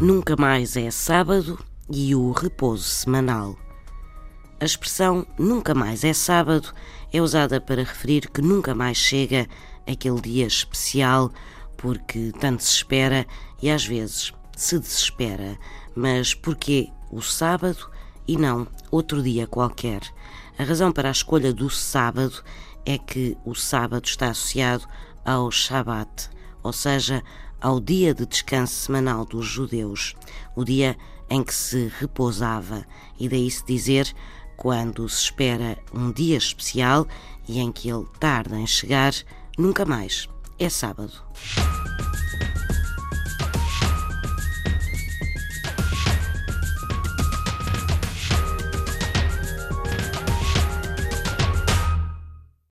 nunca mais é sábado e o repouso semanal. A expressão nunca mais é sábado é usada para referir que nunca mais chega aquele dia especial porque tanto se espera e às vezes se desespera. Mas porquê o sábado e não outro dia qualquer? A razão para a escolha do sábado é que o sábado está associado ao Shabat, ou seja, ao dia de descanso semanal dos judeus, o dia em que se repousava, e daí se dizer quando se espera um dia especial e em que ele tarda em chegar, nunca mais é sábado.